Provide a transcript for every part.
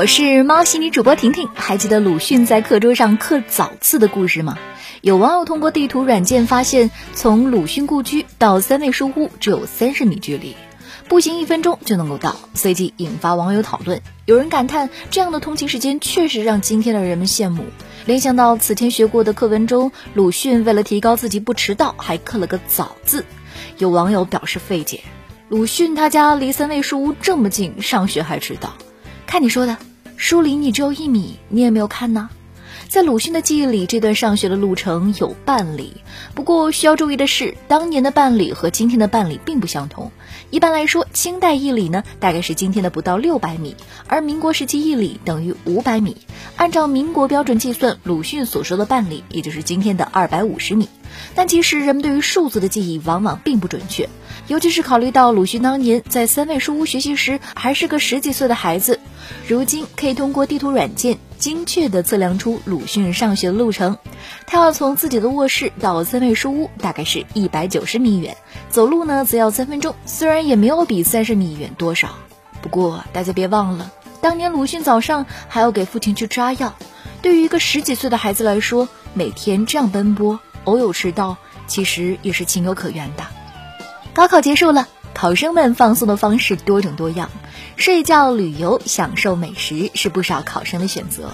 我是猫系女主播婷婷，还记得鲁迅在课桌上刻早字的故事吗？有网友通过地图软件发现，从鲁迅故居到三味书屋只有三十米距离，步行一分钟就能够到，随即引发网友讨论。有人感叹，这样的通勤时间确实让今天的人们羡慕。联想到此前学过的课文中，鲁迅为了提高自己不迟到，还刻了个早字。有网友表示费解：鲁迅他家离三味书屋这么近，上学还迟到？看你说的。书离你只有一米，你也没有看呢。在鲁迅的记忆里，这段上学的路程有半里。不过需要注意的是，当年的半里和今天的半里并不相同。一般来说，清代一里呢，大概是今天的不到六百米，而民国时期一里等于五百米。按照民国标准计算，鲁迅所说的半里，也就是今天的二百五十米。但其实人们对于数字的记忆往往并不准确，尤其是考虑到鲁迅当年在三味书屋学习时还是个十几岁的孩子。如今可以通过地图软件精确地测量出鲁迅上学的路程。他要从自己的卧室到三味书屋，大概是一百九十米远，走路呢则要三分钟。虽然也没有比三十米远多少，不过大家别忘了，当年鲁迅早上还要给父亲去抓药。对于一个十几岁的孩子来说，每天这样奔波，偶有迟到，其实也是情有可原的。高考结束了。考生们放松的方式多种多样，睡觉、旅游、享受美食是不少考生的选择。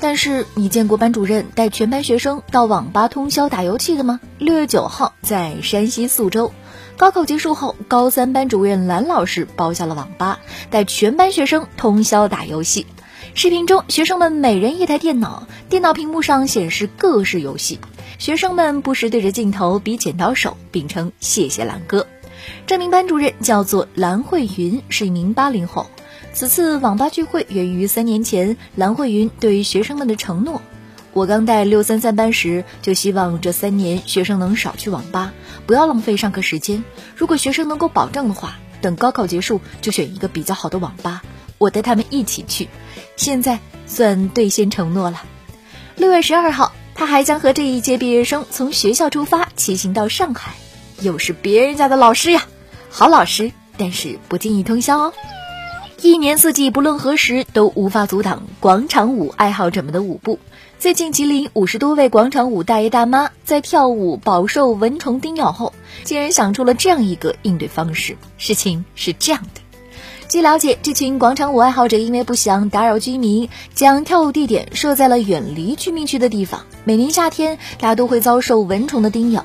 但是，你见过班主任带全班学生到网吧通宵打游戏的吗？六月九号，在山西宿州，高考结束后，高三班主任兰老师包下了网吧，带全班学生通宵打游戏。视频中，学生们每人一台电脑，电脑屏幕上显示各式游戏，学生们不时对着镜头比剪刀手，并称“谢谢兰哥”。这名班主任叫做蓝慧云，是一名八零后。此次网吧聚会源于三年前蓝慧云对于学生们的承诺：“我刚带六三三班时，就希望这三年学生能少去网吧，不要浪费上课时间。如果学生能够保证的话，等高考结束就选一个比较好的网吧，我带他们一起去。现在算兑现承诺了。”六月十二号，他还将和这一届毕业生从学校出发，骑行到上海。又是别人家的老师呀，好老师，但是不建议通宵哦。一年四季，不论何时，都无法阻挡广场舞爱好者们的舞步。最近，吉林五十多位广场舞大爷大妈在跳舞饱受蚊虫叮咬后，竟然想出了这样一个应对方式。事情是这样的：据了解，这群广场舞爱好者因为不想打扰居民，将跳舞地点设在了远离居民区的地方。每年夏天，大家都会遭受蚊虫的叮咬。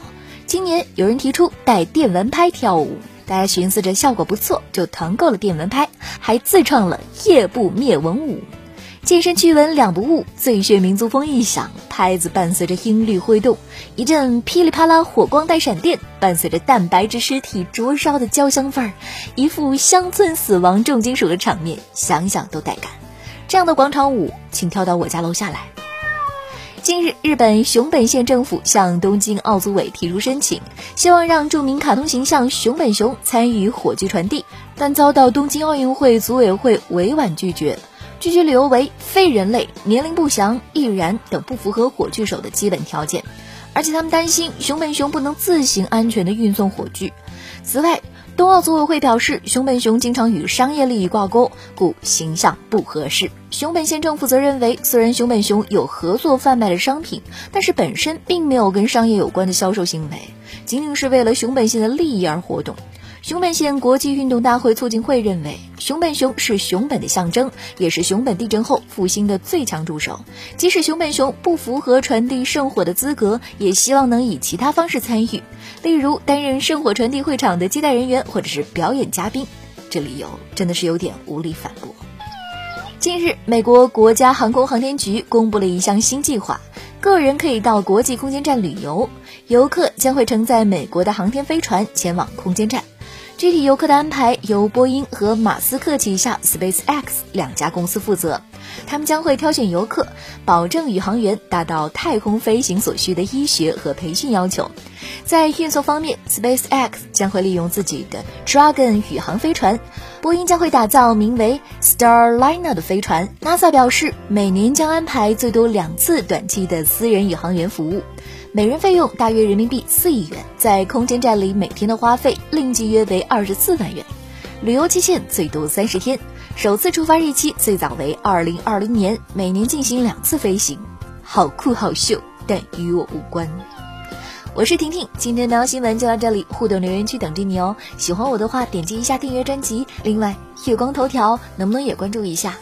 今年有人提出带电蚊拍跳舞，大家寻思着效果不错，就团购了电蚊拍，还自创了夜不灭蚊舞。健身驱蚊两不误，最炫民族风一响，拍子伴随着音律挥动，一阵噼里啪啦火光带闪电，伴随着蛋白质尸体灼烧的焦香味儿，一副乡村死亡重金属的场面，想想都带感。这样的广场舞，请跳到我家楼下来。近日，日本熊本县政府向东京奥组委提出申请，希望让著名卡通形象熊本熊参与火炬传递，但遭到东京奥运会组委会委婉拒绝。拒绝理由为非人类、年龄不详、易燃等不符合火炬手的基本条件，而且他们担心熊本熊不能自行安全地运送火炬。此外，冬奥组委会表示，熊本熊经常与商业利益挂钩，故形象不合适。熊本县政府则认为，虽然熊本熊有合作贩卖的商品，但是本身并没有跟商业有关的销售行为，仅仅是为了熊本县的利益而活动。熊本县国际运动大会促进会认为，熊本熊是熊本的象征，也是熊本地震后复兴的最强助手。即使熊本熊不符合传递圣火的资格，也希望能以其他方式参与，例如担任圣火传递会场的接待人员，或者是表演嘉宾。这理由真的是有点无力反驳。近日，美国国家航空航天局公布了一项新计划，个人可以到国际空间站旅游，游客将会乘载美国的航天飞船前往空间站。具体游客的安排由波音和马斯克旗下 SpaceX 两家公司负责，他们将会挑选游客，保证宇航员达到太空飞行所需的医学和培训要求。在运送方面，SpaceX 将会利用自己的 Dragon 宇航飞船，波音将会打造名为 Starliner 的飞船。NASA 表示，每年将安排最多两次短期的私人宇航员服务。每人费用大约人民币四亿元，在空间站里每天的花费另计约为二十四万元。旅游期限最多三十天，首次出发日期最早为二零二零年，每年进行两次飞行，好酷好秀，但与我无关。我是婷婷，今天的新闻就到这里，互动留言区等着你哦。喜欢我的话，点击一下订阅专辑。另外，月光头条能不能也关注一下？